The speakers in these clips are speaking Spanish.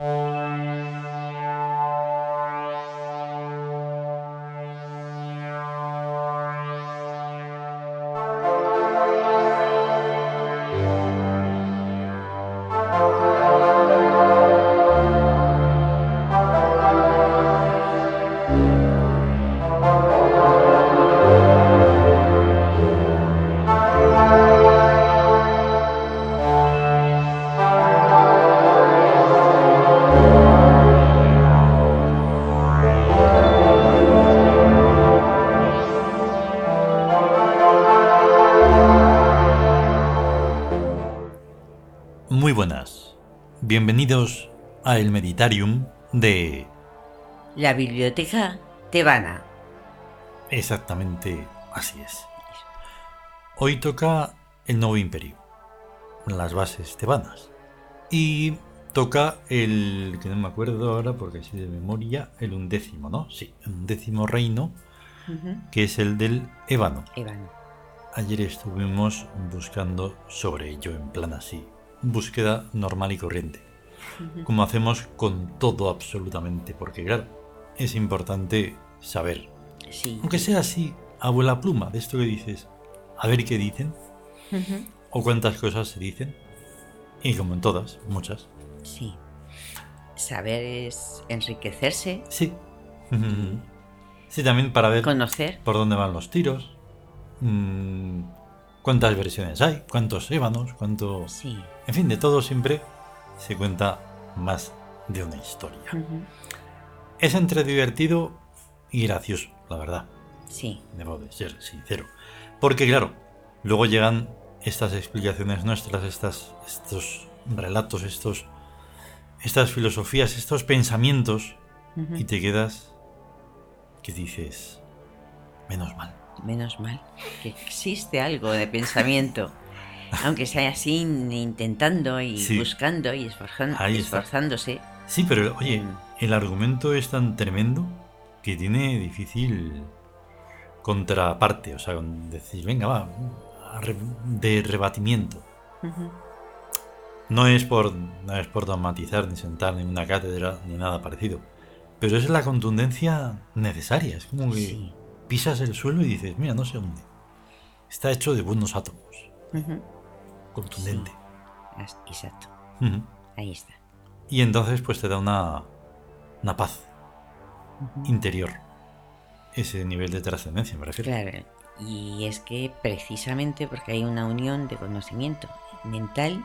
Muy Bienvenidos a el Meditarium de... La biblioteca tebana. Exactamente así es. Hoy toca el nuevo imperio, las bases tebanas. Y toca el, que no me acuerdo ahora porque así de memoria, el undécimo, ¿no? Sí, el undécimo reino, que es el del Ébano. Ébano. Ayer estuvimos buscando sobre ello en plan así, búsqueda normal y corriente, Como hacemos con todo absolutamente, porque claro, es importante saber, Sí. aunque sea así, abuela pluma, de esto que dices, a ver qué dicen, o cuántas cosas se dicen, y como en todas, muchas, Sí. Saber es enriquecerse, sí. Sí, también para ver conocer. por dónde van los tiros, mm, cuántas versiones hay, cuántos ébanos, cuánto... Sí. En fin, de todo siempre se cuenta más de una historia. Es entre divertido y gracioso, la verdad. Sí. Debo de ser sincero. Porque claro, luego llegan estas explicaciones nuestras, estas, estos relatos, estos, estas filosofías, estos pensamientos, y te quedas que dices, menos mal. Menos mal que existe algo de pensamiento. Aunque sea así, intentando y Sí. buscando y esforzándose. Sí, pero oye, Mm. el argumento es tan tremendo que tiene difícil contraparte, o sea, decir, venga, va, de rebatimiento. No es por no es por dogmatizar ni sentar ni una cátedra ni nada parecido, pero es la contundencia necesaria, es como que Sí. pisas el suelo y dices, mira, no sé dónde. Está hecho de buenos átomos, Ujú. Contundente. Exacto. Ahí está. Y entonces pues te da una una paz interior. Ese nivel de trascendencia, me refiero. Claro, y es que precisamente porque hay una unión de conocimiento mental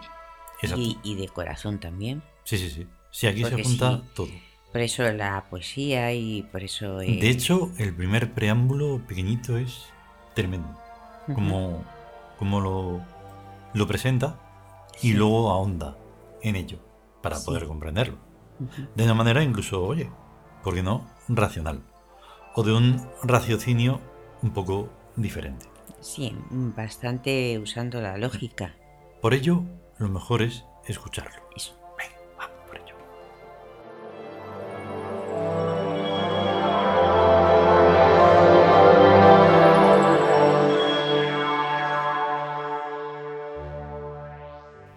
y, y de corazón también. Sí, sí, sí. Sí, aquí Porque se junta sí. todo. Por eso la poesía y por eso... eh, De hecho, el primer preámbulo pequeñito es tremendo. Como, como lo, lo presenta y sí, luego ahonda en ello para Sí. poder comprenderlo. De una manera incluso, oye, ¿por qué no? Racional. O de un raciocinio un poco diferente. Sí, bastante usando la lógica. Por ello, lo mejor es escucharlo. Eso.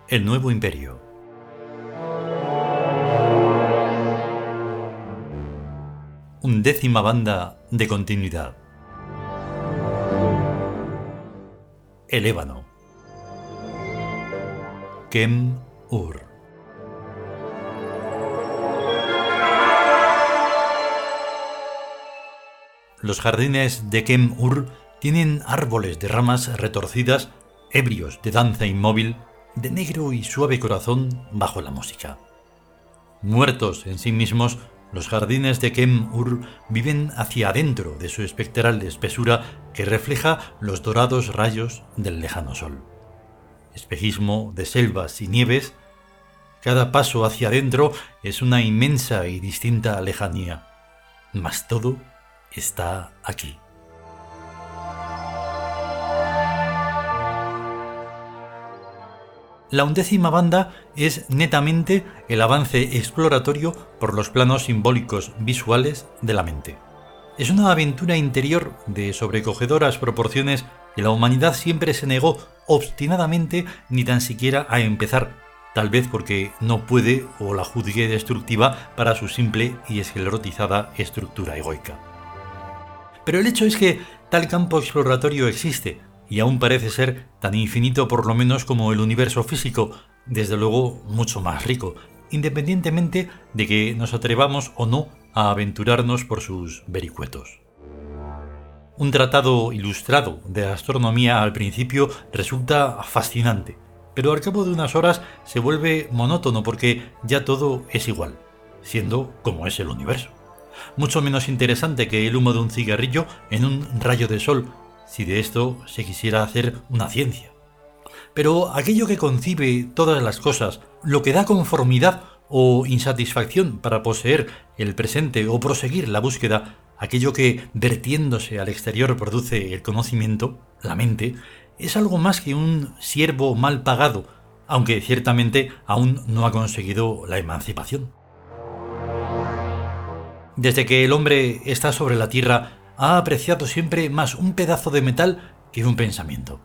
El nuevo imperio. Undécima banda de continuidad. El ébano. Kem Ur. Los jardines de Kem Ur tienen árboles de ramas retorcidas, ebrios de danza inmóvil, de negro y suave corazón bajo la música. Muertos en sí mismos, los jardines de Kem Ur viven hacia adentro de su espectral espesura que refleja los dorados rayos del lejano sol. Espejismo de selvas y nieves, cada paso hacia adentro es una inmensa y distinta lejanía, mas todo está aquí. La undécima banda es netamente el avance exploratorio por los planos simbólicos visuales de la mente. Es una aventura interior de sobrecogedoras proporciones que la humanidad siempre se negó obstinadamente ni tan siquiera a empezar, tal vez porque no puede o la juzgue destructiva para su simple y esclerotizada estructura egoica. Pero el hecho es que tal campo exploratorio existe, y aún parece ser tan infinito por lo menos como el universo físico, desde luego mucho más rico, independientemente de que nos atrevamos o no a aventurarnos por sus vericuetos. Un tratado ilustrado de astronomía al principio resulta fascinante, pero al cabo de unas horas se vuelve monótono porque ya todo es igual, siendo como es el universo. Mucho menos interesante que el humo de un cigarrillo en un rayo de sol, si de esto se quisiera hacer una ciencia. Pero aquello que concibe todas las cosas, lo que da conformidad o insatisfacción para poseer el presente o proseguir la búsqueda, aquello que vertiéndose al exterior produce el conocimiento, la mente, es algo más que un siervo mal pagado, aunque ciertamente aún no ha conseguido la emancipación. Desde que el hombre está sobre la tierra, ha apreciado siempre más un pedazo de metal que un pensamiento.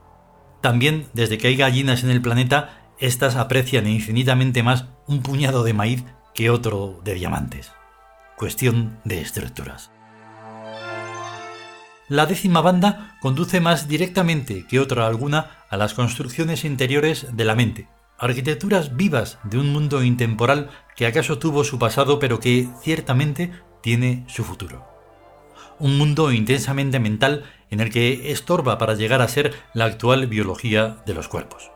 También, desde que hay gallinas en el planeta, éstas aprecian infinitamente más un puñado de maíz que otro de diamantes. Cuestión de estructuras. La décima banda conduce más directamente que otra alguna a las construcciones interiores de la mente, arquitecturas vivas de un mundo intemporal que acaso tuvo su pasado pero que ciertamente tiene su futuro. Un mundo intensamente mental en el que estorba para llegar a ser la actual biología de los cuerpos.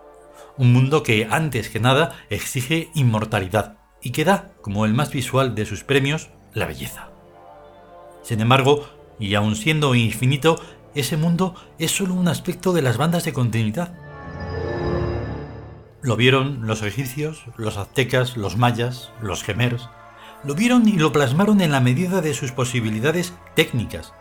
Un mundo que antes que nada exige inmortalidad y que da, como el más visual de sus premios, la belleza. Sin embargo, y aun siendo infinito, ese mundo es solo un aspecto de las bandas de continuidad. Lo vieron los egipcios, los aztecas, los mayas, los gemers. Lo vieron y lo plasmaron en la medida de sus posibilidades técnicas,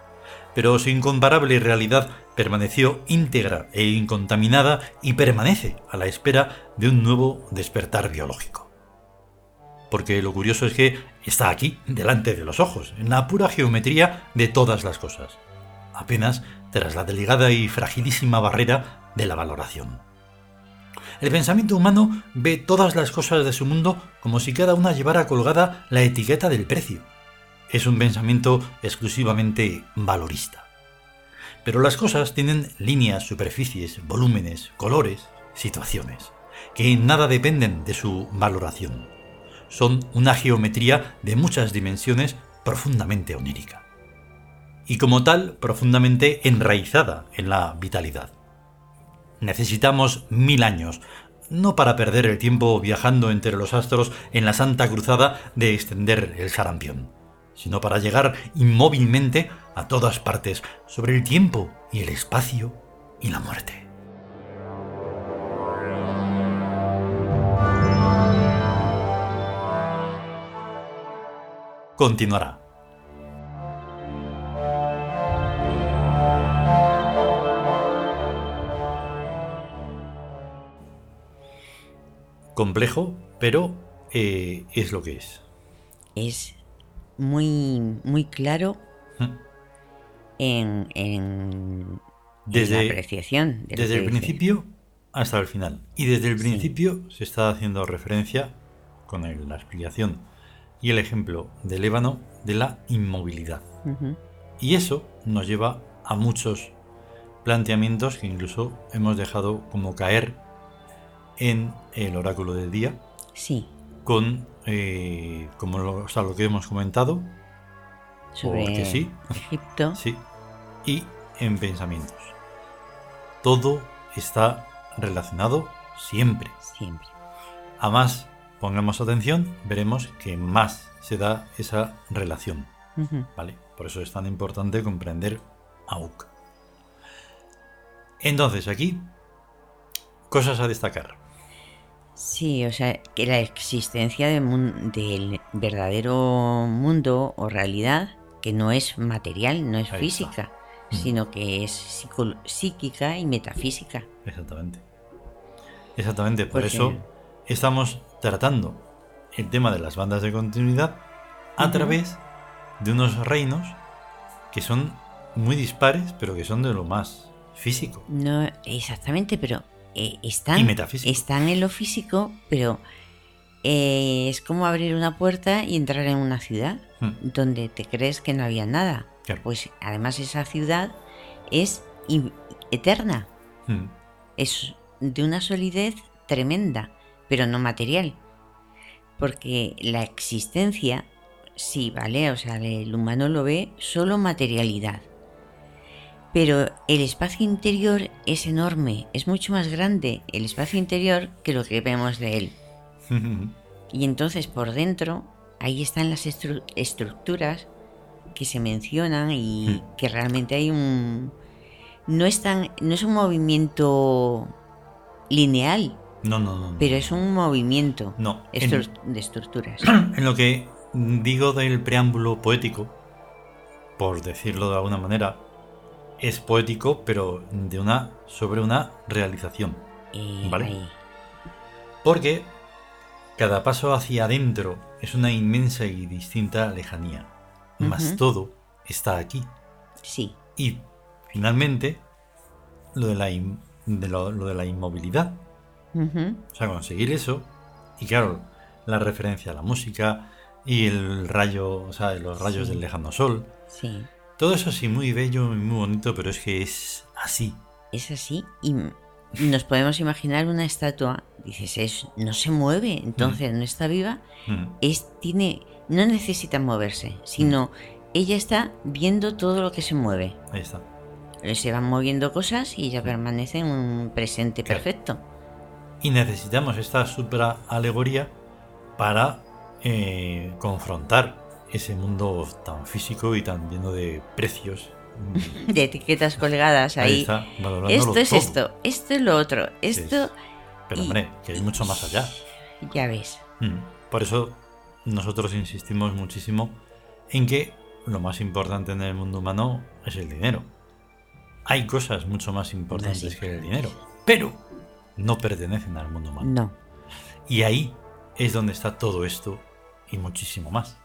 pero su incomparable realidad permaneció íntegra e incontaminada y permanece a la espera de un nuevo despertar biológico. Porque lo curioso es que está aquí, delante de los ojos, en la pura geometría de todas las cosas, apenas tras la delicada y fragilísima barrera de la valoración. El pensamiento humano ve todas las cosas de su mundo como si cada una llevara colgada la etiqueta del precio es un pensamiento exclusivamente valorista. Pero las cosas tienen líneas, superficies, volúmenes, colores, situaciones, que en nada dependen de su valoración. Son una geometría de muchas dimensiones profundamente onírica. Y como tal, profundamente enraizada en la vitalidad. Necesitamos mil años, no para perder el tiempo viajando entre los astros en la santa cruzada de extender el sarampión sino para llegar inmóvilmente a todas partes sobre el tiempo y el espacio y la muerte. Continuará. Complejo, pero eh, es lo que es. Es muy, muy claro en, desde, la apreciación. desde el principio hasta el final. Y desde el principio se está haciendo referencia, con la explicación y el ejemplo del ébano, de la inmovilidad. Y eso nos lleva a muchos planteamientos que incluso hemos dejado como caer en el oráculo del día. Sí. Con eh, como lo, lo que hemos comentado, sobre sí, Egipto. sí, y en pensamientos. Todo está relacionado siempre. Siempre. A más pongamos atención, veremos que más se da esa relación. ¿Vale? Por eso es tan importante comprender AUK. Entonces, aquí, cosas a destacar. Sí, o sea, que la existencia del verdadero mundo o realidad, que no es material, no es física, sino que es psíquica y metafísica. Exactamente. Exactamente, por eso estamos tratando el tema de las bandas de continuidad a través de unos reinos que son muy dispares, pero que son de lo más físico. No, exactamente, pero eh, están, están en lo físico, pero eh, es como abrir una puerta y entrar en una ciudad Hmm. donde te crees que no había nada. Claro. Pues además esa ciudad es eterna, Mm. es de una solidez tremenda, pero no material. Porque la existencia, sí, vale, o sea, el humano lo ve solo materialidad. Pero el espacio interior es enorme, es mucho más grande el espacio interior que lo que vemos de él. Y entonces por dentro, ahí están las estru- estructuras que se mencionan y que realmente hay un... No es, tan, no es un movimiento lineal, No, no, no. no. pero es un movimiento No, estru- de estructuras. En lo que digo del preámbulo poético, por decirlo de alguna manera, es poético, pero de una sobre una realización. Vale. Porque cada paso hacia adentro es una inmensa y distinta lejanía. Más todo está aquí. Sí, Y finalmente, lo de la, de lo- lo de la inmovilidad. O sea, conseguir eso. Y claro, la referencia a la música y el rayo, o sea, los rayos Sí. del lejano sol. sí, Todo eso sí, muy bello y muy bonito, pero es que es así. es así. Y nos podemos imaginar una estatua, dices, es, no se mueve, entonces no está viva, Mm, es, tiene, no necesita moverse, sino ella está viendo todo lo que se mueve. Ahí está. Eh, Se van moviendo cosas y ella permanece en un presente Claro. perfecto. Y necesitamos esta supra alegoría para eh, confrontar ese mundo tan físico y tan lleno de precios. De etiquetas colgadas Ahí ahí. está, esto es todo. esto, esto es lo otro, esto, Pero y- hombre, que hay mucho más allá. ya ves. Mm, Por eso nosotros insistimos muchísimo en que lo más importante en el mundo humano es el dinero. Hay cosas mucho más importantes que el dinero, pero no pertenecen al mundo humano. No. Y ahí es donde está todo esto y muchísimo más.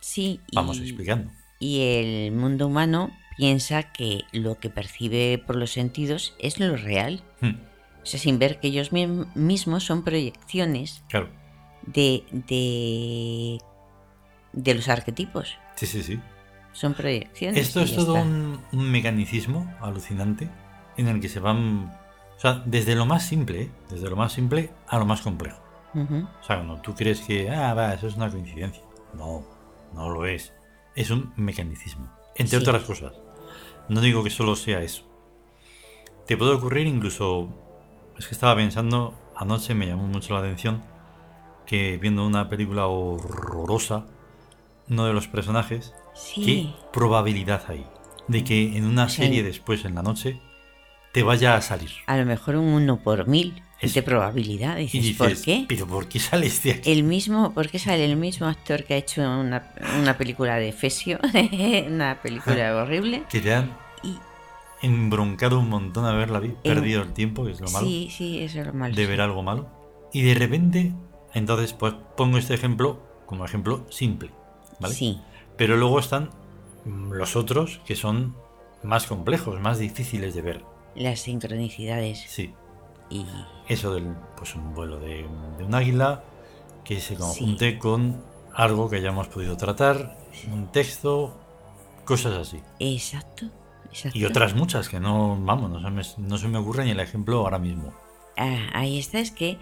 Sí, Vamos y- explicando. Y el mundo humano piensa que lo que percibe por los sentidos es lo real. Mm, O sea, sin ver que ellos mi- mismos son proyecciones Claro, de, de, de los arquetipos. sí, sí, sí. Son proyecciones. Esto es todo un, un mecanismo alucinante en el que se van... O sea, desde lo más simple, ¿eh? desde lo más simple a lo más complejo. O sea, cuando tú crees que, ah, va, eso es una coincidencia. No, no lo es. Es un mecanicismo. Entre Sí. otras cosas. No digo que solo sea eso. Te puede ocurrir incluso... Es que estaba pensando, anoche me llamó mucho la atención que viendo una película horrorosa, uno de los personajes, Sí. ¿qué probabilidad hay de que en una Sí. serie después en la noche te vaya a salir? A lo mejor un 1 por mil Eso. de probabilidad. Y Dices, ¿por qué? ¿pero por qué sales de aquí? El mismo, ¿por qué sale el mismo actor que ha hecho una, una película de Fesio? una película horrible. Que te han Y embroncado un montón a En- perdido el tiempo, que es lo malo, sí, sí, eso es lo malo. de ver algo malo. Y de repente, entonces, pues pongo este ejemplo como ejemplo simple, ¿vale? Sí, Pero luego están los otros que son más complejos, más difíciles de ver. las sincronicidades. Sí, Y eso del, pues un vuelo de, de un águila que se conjunte con algo que hayamos podido tratar, un texto, cosas así. exacto, exacto. Y otras muchas que no, vamos, no se me, no se me ocurre ni el ejemplo ahora mismo. Ah, ahí está, es que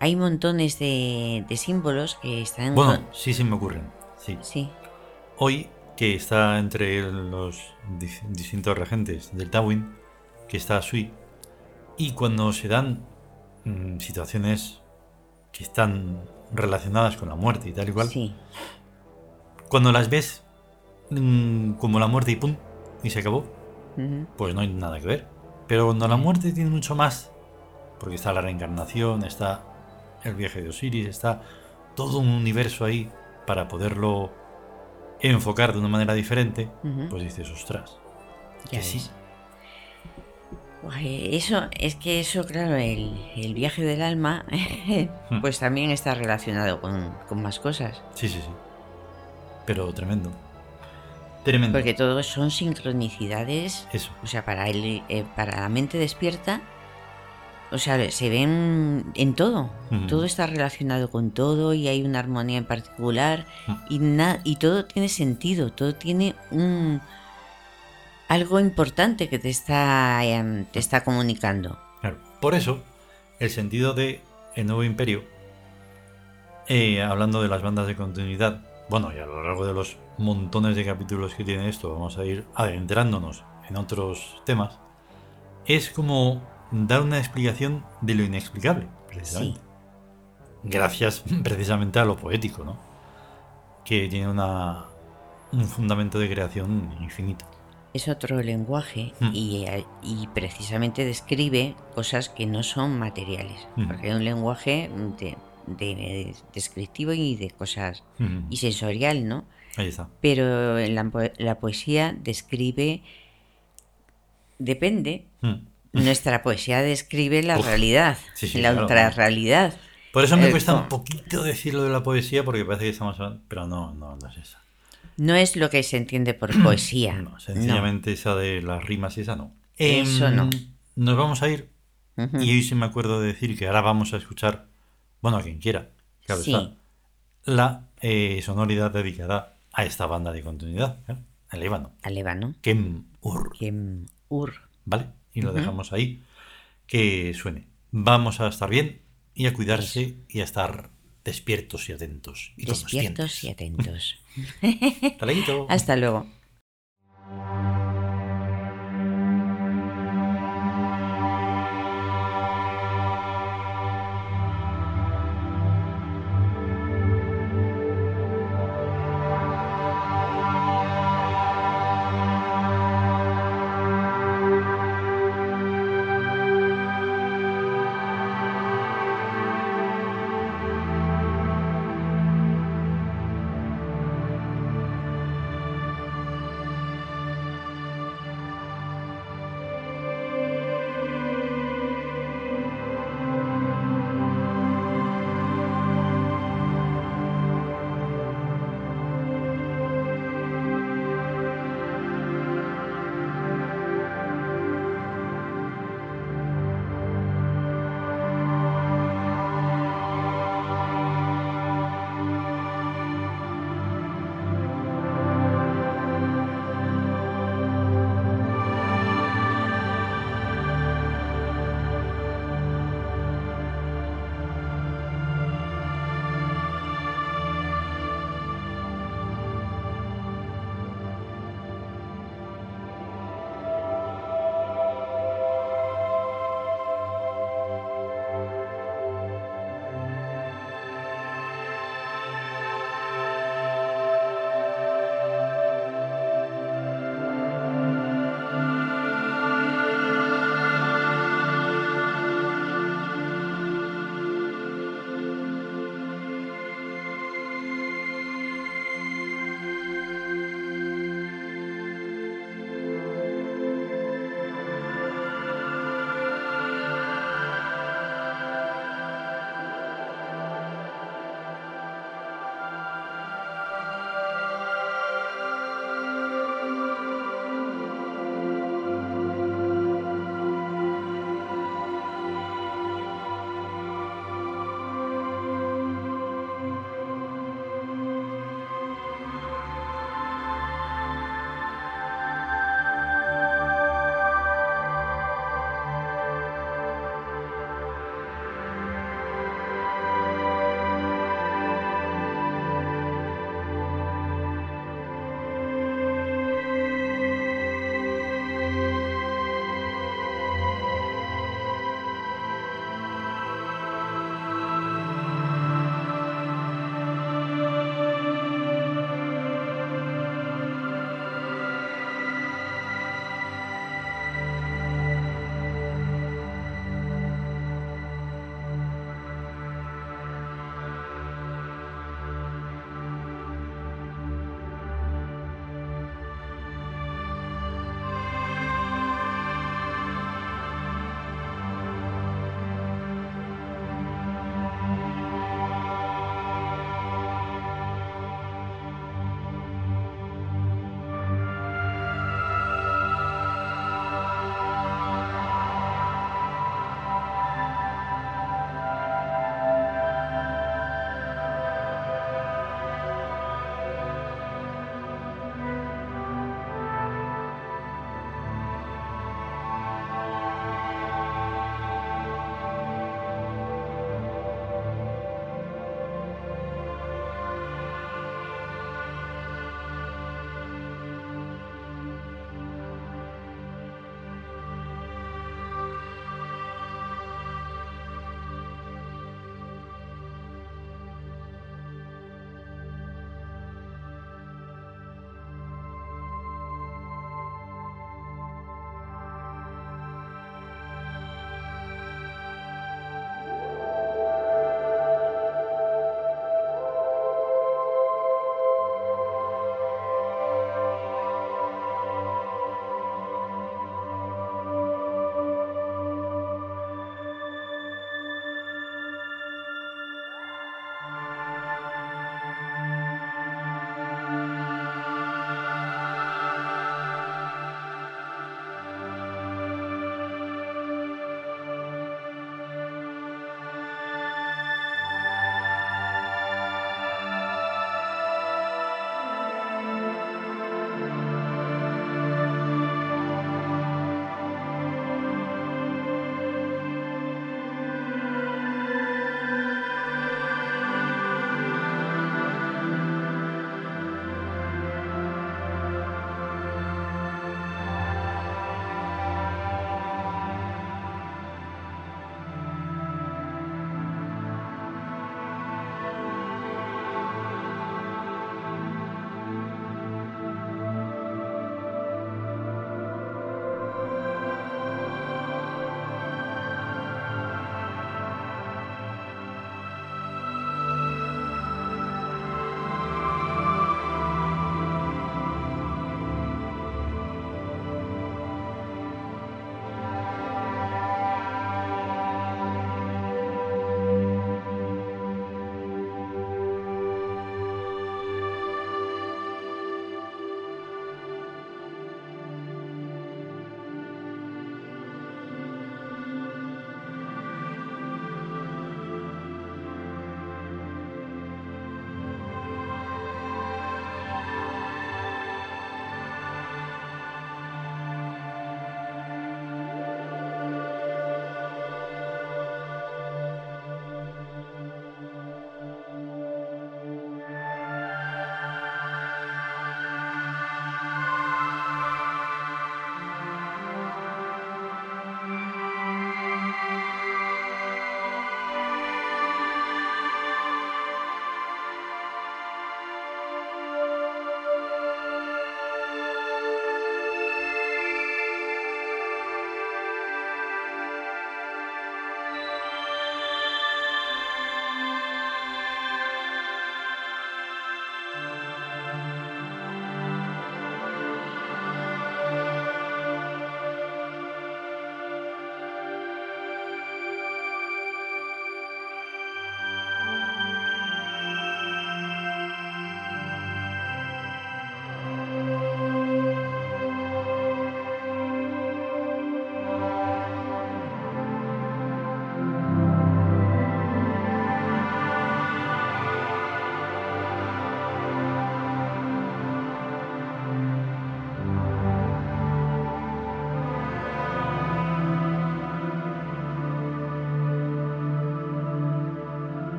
hay montones de, de símbolos que están... Bueno, sí se me ocurren. Sí. Sí, Hoy, que está entre los dis- distintos regentes del Tawin, que está Sui, y cuando se dan mm, situaciones que están relacionadas con la muerte y tal y cual, sí, cuando las ves mm, como la muerte y pum, y se acabó, pues no hay nada que ver. Pero cuando la muerte tiene mucho más, porque está la reencarnación, está el viaje de Osiris, está todo un universo ahí para poderlo enfocar de una manera diferente, pues dices, ostras, que sí. Ves. Guay, Eso, es que eso, claro, el, el viaje del alma, pues también está relacionado con, con más cosas. Sí, sí, sí. Pero tremendo. Tremendo. Porque todos son sincronicidades Eso. O sea, para, el, eh, para la mente despierta o sea, se ven en todo. Ujú. Todo está relacionado con todo y hay una armonía en particular Ujú. y, na- y todo tiene sentido, todo tiene un algo importante que te está, em, te está comunicando. Claro, Por eso, el sentido de El Nuevo Imperio, eh, hablando de las bandas de continuidad, bueno, y a lo largo de los montones de capítulos que tiene esto, vamos a ir adentrándonos en otros temas, es como dar una explicación de lo inexplicable, precisamente. Sí. Gracias precisamente a lo poético, ¿no? Que tiene una, un fundamento de creación infinito. Es otro lenguaje Mm. y, eh, y precisamente describe cosas que no son materiales. Mm. Porque hay un lenguaje de, de- descriptivo y de cosas Ujú. y sensorial, ¿no? Ahí está. Pero en la, la poesía describe, depende, Mm. nuestra poesía describe la Uf, realidad, sí, sí, la claro. ultrarrealidad. Por eso me Eh, cuesta un poquito decirlo de la poesía, porque parece que estamos hablando, pero no, no, no es esa. No es lo que se entiende por poesía. No, sencillamente esa de las rimas y esa no. Eso Em, no. Nos vamos a ir, y hoy sí me acuerdo de decir que ahora vamos a escuchar, bueno, a quien quiera, claro Sí. está, la eh, sonoridad dedicada a esta banda de continuidad, ¿eh? el Líbano, Al ébano. Kem Ur, Kem Ur. ¿vale? Y lo dejamos ahí, que suene. Vamos a estar bien y a cuidarse y a estar despiertos y atentos. Y Despiertos y atentos. Hasta luego.